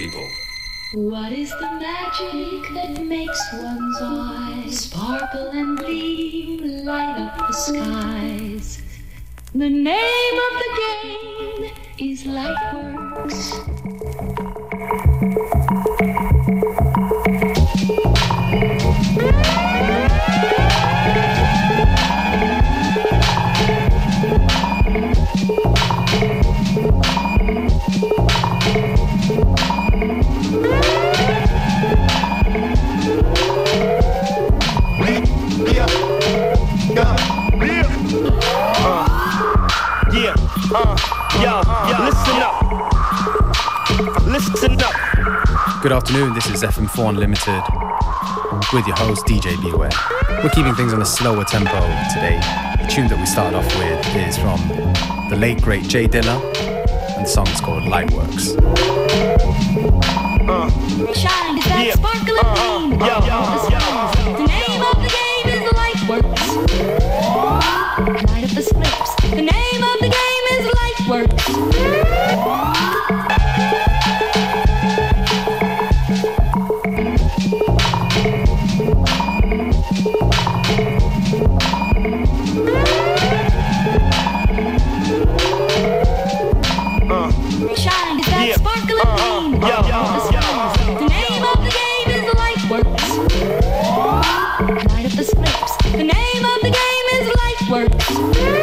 people. What is the magic that makes one's eyes sparkle and gleam, light up the skies? The name of the game is Lightworks. Good afternoon, this is FM4 Unlimited with your host DJ Beware. We're keeping things on a slower tempo today. The tune that we start off with is from the late great Jay Dilla, and the song is called Lightworks. Uh, shine is that Yeah. sparkle uh-huh. and gleam. The. The name of the game is Lightworks.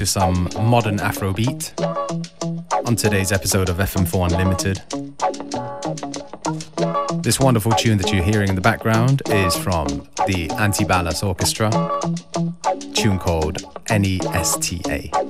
To some modern Afrobeat on today's episode of FM4 Unlimited. This wonderful tune that you're hearing in the background is from the Antibalas Orchestra, tune called NESTA.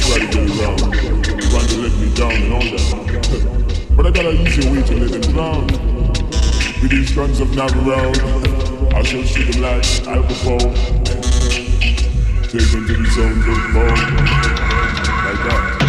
try to get around, trying to let me down and all that. but I got an easy way to let them drown. With these guns of Navarone, I shall shoot them like Al Capone. Take them to the zone, good ball. Like that.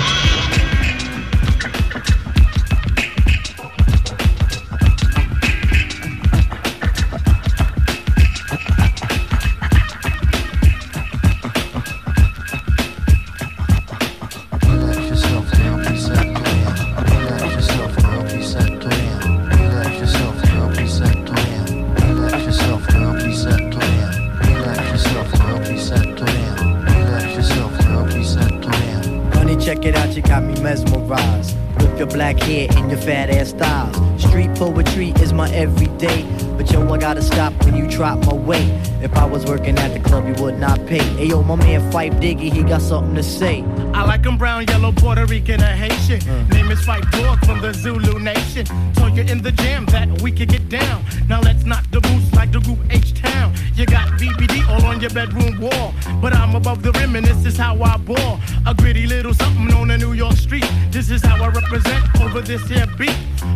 Fife Diggy, he got something to say. I like him brown, yellow, Puerto Rican, or Haitian. Uh. Name is Fight Dog from the Zulu Nation. Told you in the jam that we could get down. Now let's knock the boots like the group H Town. You got BBD all on your bedroom wall. But I'm above the rim and this is how I ball. A gritty little something on the New York street. This is how I represent over this here beat.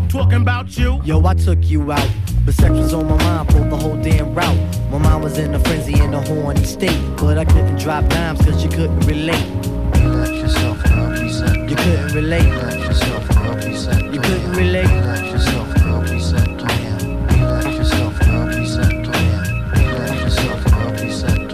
Talking about you. Yo, I took you out. But sex was on my mind for the whole damn route. My mind was in a frenzy in a horny state. But I couldn't drop dimes cause you couldn't relate yourself up, he said. You couldn't relate. Relax yourself up, he said. You couldn't relate. Relax yourself up, he said. Relax yourself up, he said. Relax yourself up, he said.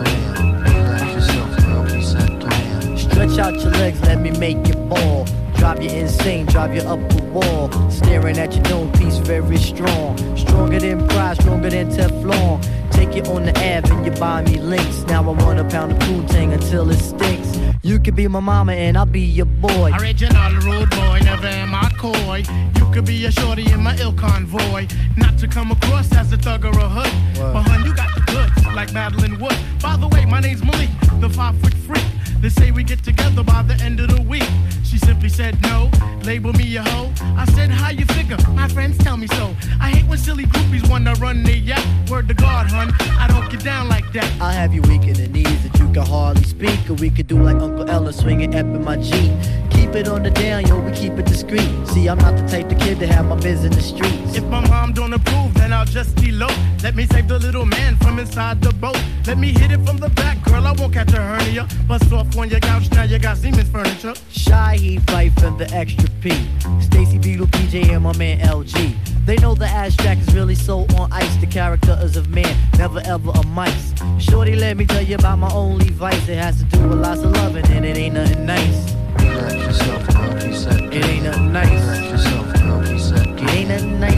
Relax yourself up, he said. Stretch out your legs, let me make you ball. Drive you insane, drive you up the wall. Staring at your known piece, very strong. Stronger than pride, stronger than Teflon. Take you on the Ave and you buy me links. Now I want a pound of Poontang until it stinks. You could be my mama and I'll be your boy. Original rude boy, never am I coy. You could be a shorty in my ill convoy. Not to come across as a thug or a hood. What? But hun, you got the goods, like Madeline Wood. By the way, my name's Malik, the five foot freak. They say we get together by the end of the week. She simply said no, label me a hoe. I said, how you figure? My friends tell me so. I hate when silly groupies wanna run their yacht. Word to God, hun, I don't get down like that. I'll have you weak in the knees that you can hardly speak. Or we could do like Uncle Ella swinging up in my Jeep. Keep it on the down, yo, we keep it discreet. See, I'm not the type of kid to have my biz in the streets. If my mom don't approve, then I'll just elope. Let me save the little man from inside the boat. Let me hit it from the back, girl, I won't catch a hernia. Bust off on your couch, now you got Siemens furniture. Shy, he fight for the extra P. Stacy Beetle, PJ, and my man LG. They know the abstract is really so on ice. The character is of man, never ever a mice. Shorty, let me tell you about my only vice. It has to do with lots of loving, and it ain't nothing nice. It ain't nothing nice. It ain't nothing nice.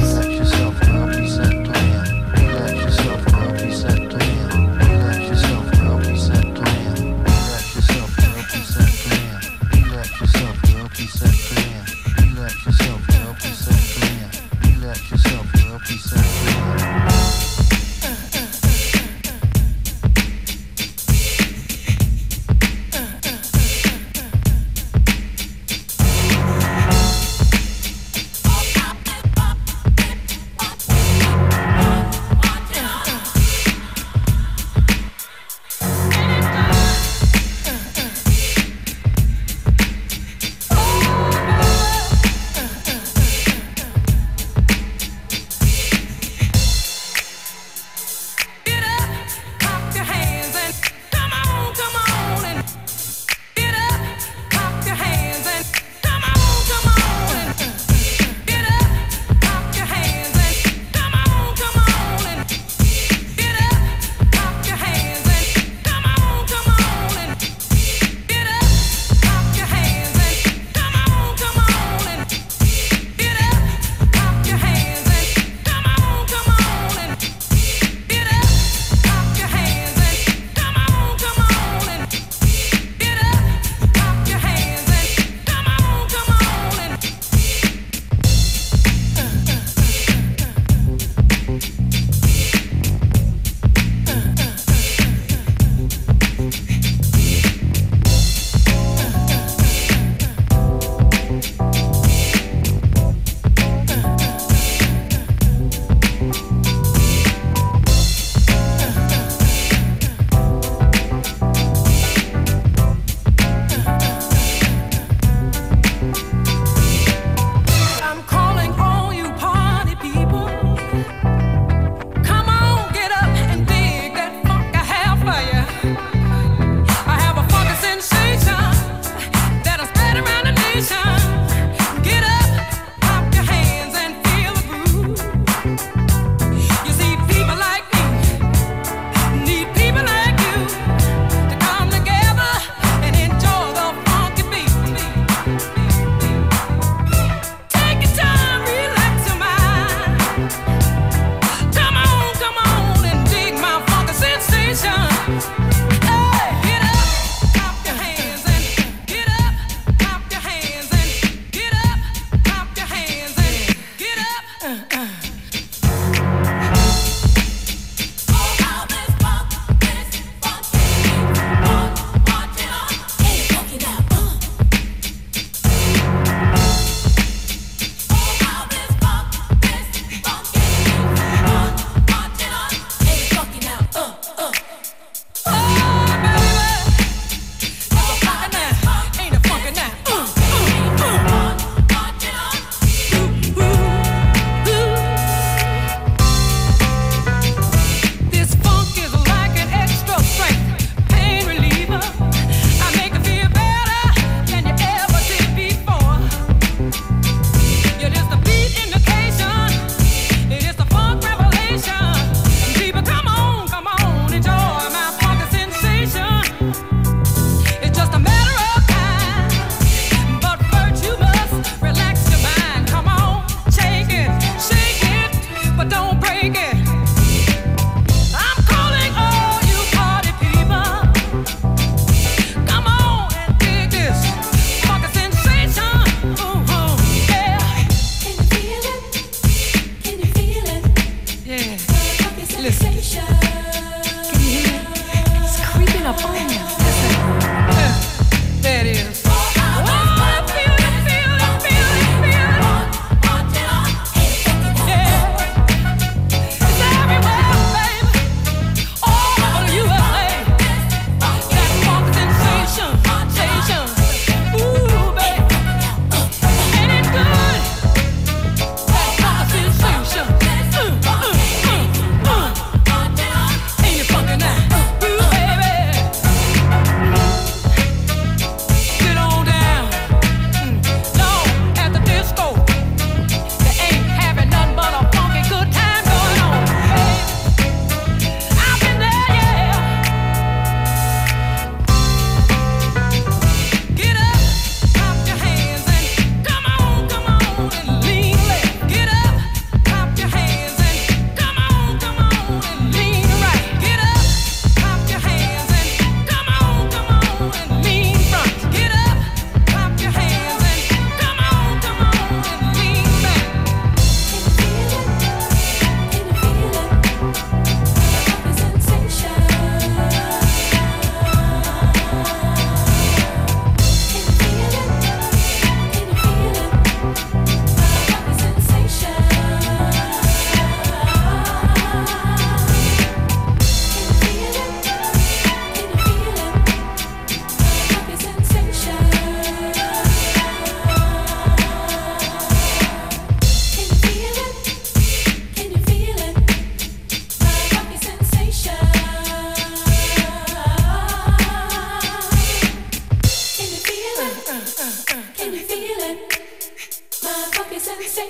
listen.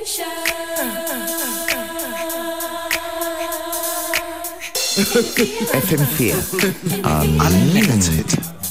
FM4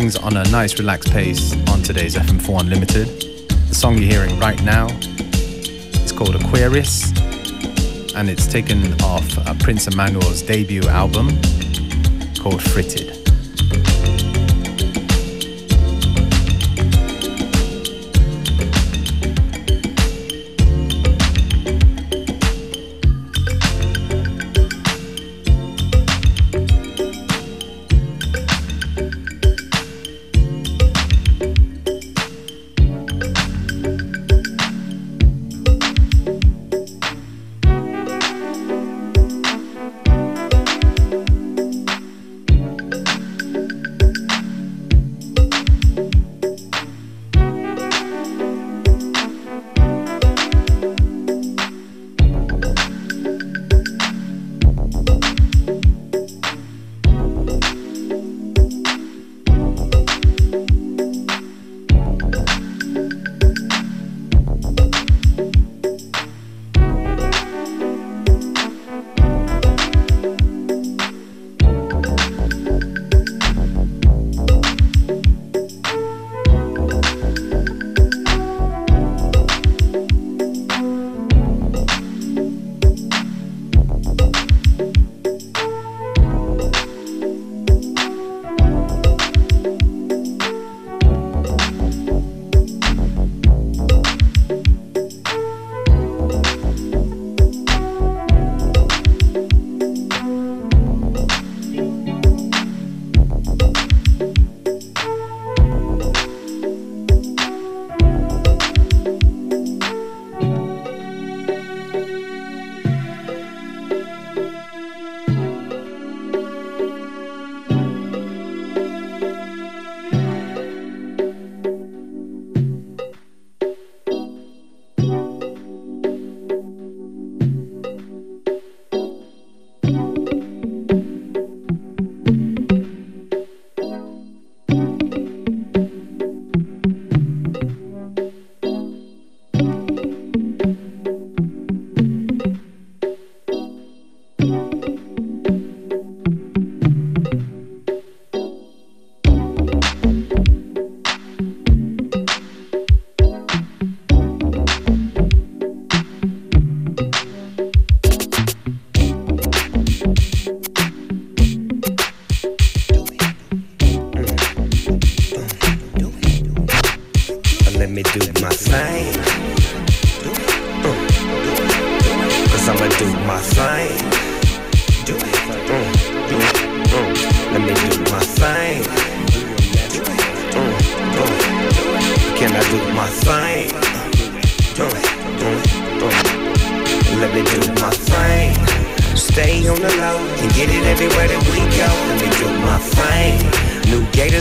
things on a nice relaxed pace on today's FM4 Unlimited. The song you're hearing right now is called Aquarius and it's taken off uh, Prince Emmanuel's debut album called Fritted.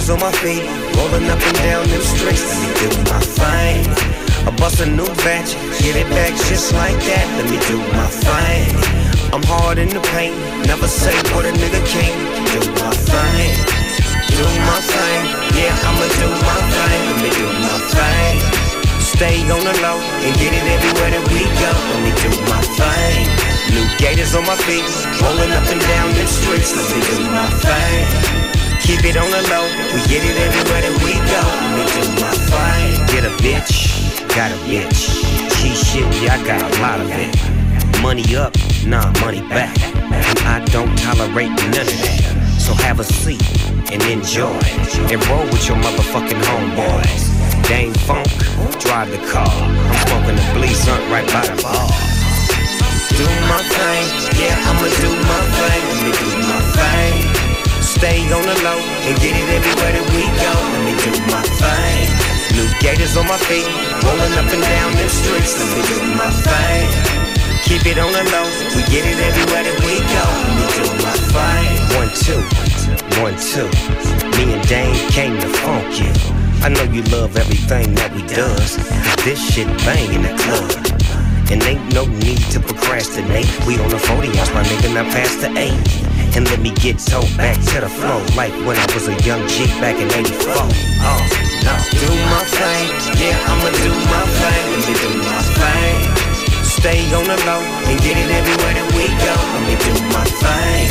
shoes on my feet, rolling up and down them streets. Let me do my thing. I bust a new batch, get it back just like that. Let me do my thing. I'm hard in the paint, never say what a nigga can't. Do my thing, do my thing. Yeah, I'ma do my thing. Let me do my thing. Stay on the low and get it everywhere that we go. Let me do my thing. New gators on my feet, rolling up and down them streets. Let me do my thing keep it on the low. We get it everywhere that we go. Let me do my thing. Get a bitch, got a bitch. She shit, yeah, I got a lot of it. Money up, nah, money back. And I don't tolerate none of that. So have a seat and enjoy. And roll with your motherfucking homeboys. Dame Funk, drive the car. I'm smoking a bleeze up right by the bar. Do my thing, yeah, I'ma do my thing. Let me do my thing stay on the low and get it everywhere that we go. Let me do my thing. New gators on my feet, rolling up and down the streets. Let me do my thing. Keep it on the low, we get it everywhere that we go. Let me do my thing. One two, one two. Me and Dane came to funk you. I know you love everything that we does. This shit bang in the club. And ain't no need to procrastinate. We on the 40 house, my nigga, not past the eight and let me get towed back to the flow like when I was a young G back in 84. Uh, oh, no. Do my thing, yeah, I'ma do my thing, let me do my thing. Stay on the low and get it everywhere that we go, let me do my thing.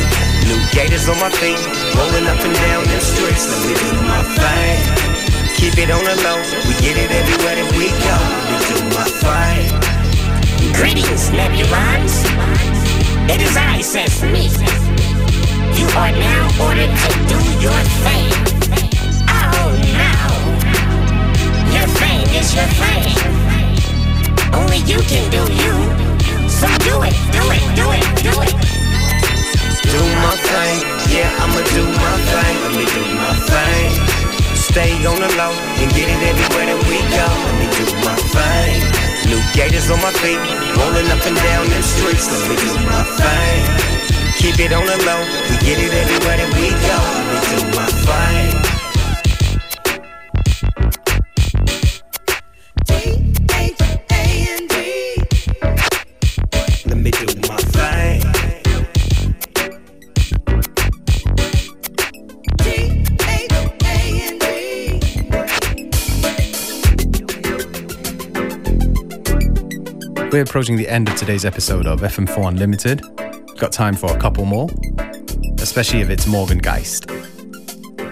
New gators on my feet, rolling up and down streets, let me do my thing. Keep it on the low, we get it everywhere that we go, let me do my thing. Greetings, Nebulons. It is I, says me. You are now ordered to do your thing. Oh no. Your thing is your thing. Only you can do you. So do it, do it, do it, do it. Do my thing, yeah, I'ma do my thing. Let me do my thing. Stay on the low and get it everywhere that we go. Let me do my thing. New gators on my feet, rolling up and down them streets. Let me do my thing. Keep it on the low, we get it everywhere that we go. Do my thing. We're approaching the end of today's episode of FM4 Unlimited. Got time for a couple more, especially if it's Morgan Geist.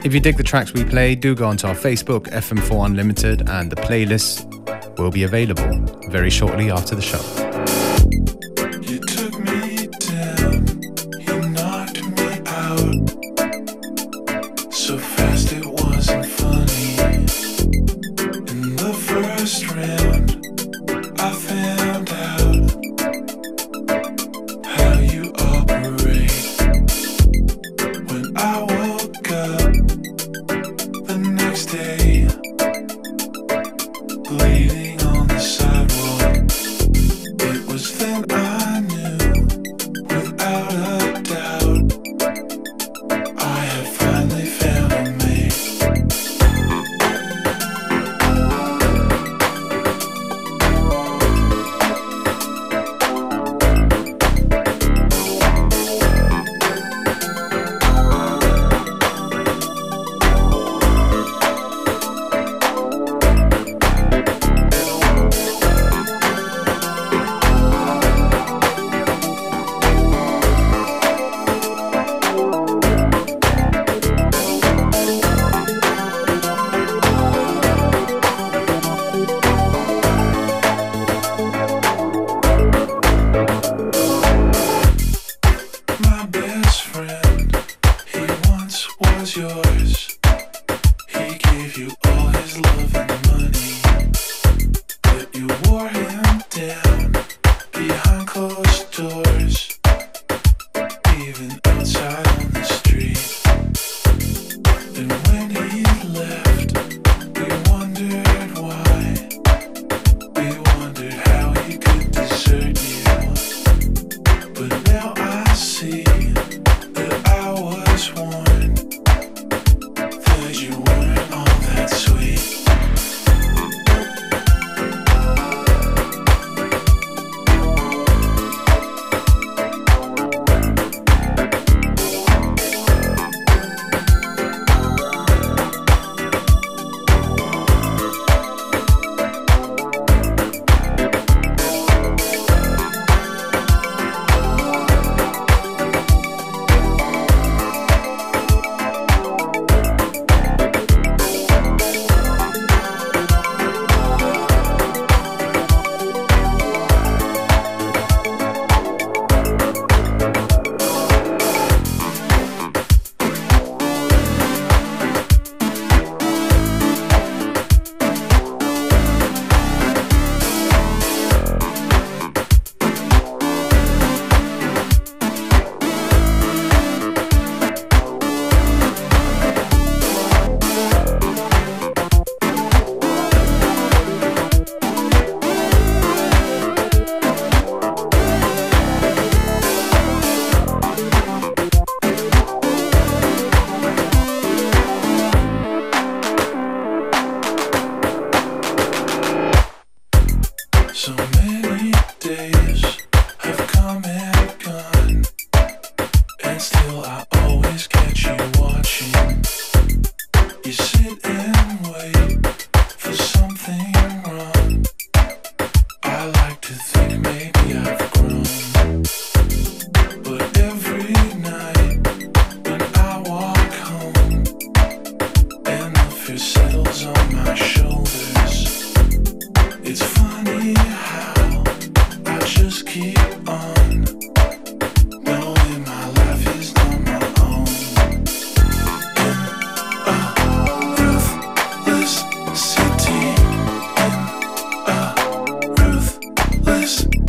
If you dig the tracks we play, do go onto our Facebook, FM4 Unlimited, and the playlist will be available very shortly after the show.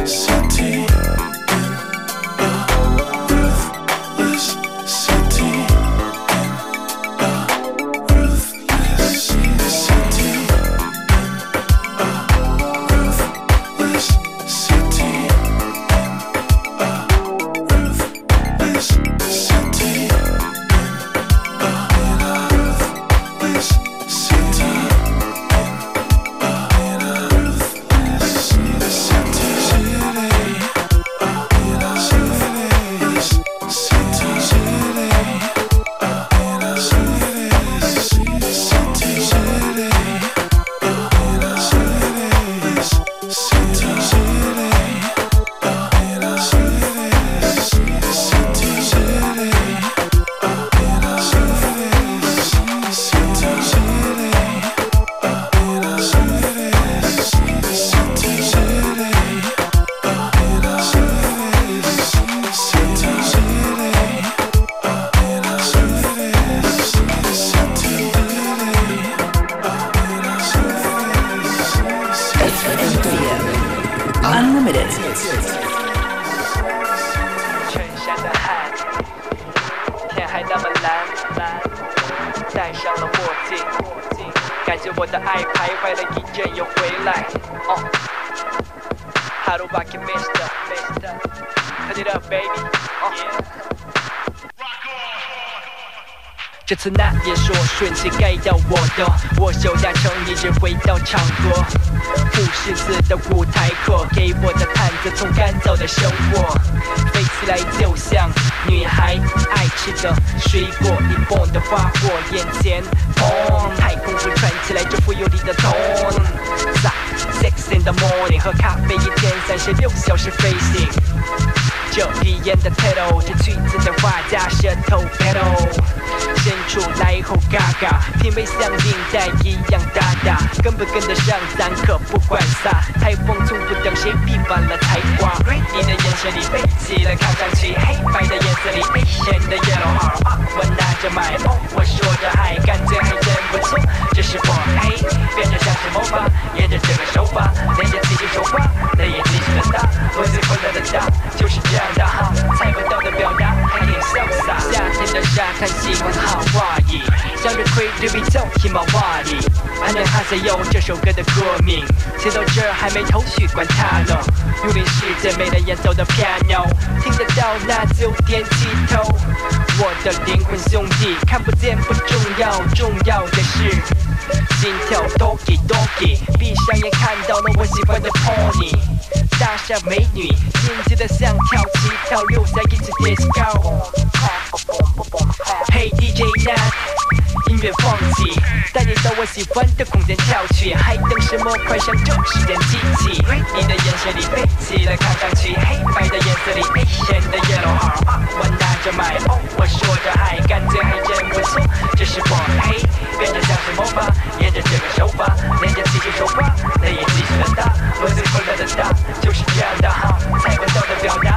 See 飞起来就像女孩爱吃的水果，一蹦的花火眼前，砰，太空会传起来这富有你的痛。Six in the morning，喝咖啡一天三十六小时飞行，这鼻炎的 title，这句子的画加舌头 battle。伸出来后嘎嘎，品味像领带一样大大，跟不跟得上咱可不管撒，台风从不等谁批判了才华。你的眼神里飞起了看上去黑白的颜色里危险的 yellow heart，我拿着麦，我说着爱，感觉还真不错。这是我嘿，变得像是魔法，沿着这个手法，连着自己手法，泪也继续的大，我最快乐的大，就是这的哈，猜不到的表达，还挺潇洒。夏天的沙滩喜欢好话语，向日葵对比走起毛话里，还能哈塞有这首歌的歌名，写到这儿还没头绪，管他呢。如临世界没人演奏的 piano，听得到那就点起头。我的灵魂兄弟，看不见不重要，重要的是心跳 doki doki，闭上眼看到了我喜欢的 pony，大傻美女，静静的像跳起跳，留下一起 disco。Hey DJ 呢音乐放起，带你到我喜欢的空间跳去，还等什么？快上这时间机器！你的眼神里飞起来看上去黑白的颜色里，A 线的 yellow heart，我拿着麦，我说着嗨，感觉还真不错，这是我嘿，变得像是魔法，沿着这个手法，连着几个说话，那也继续的大，我最后的大，就是这样的好，才会笑的表达。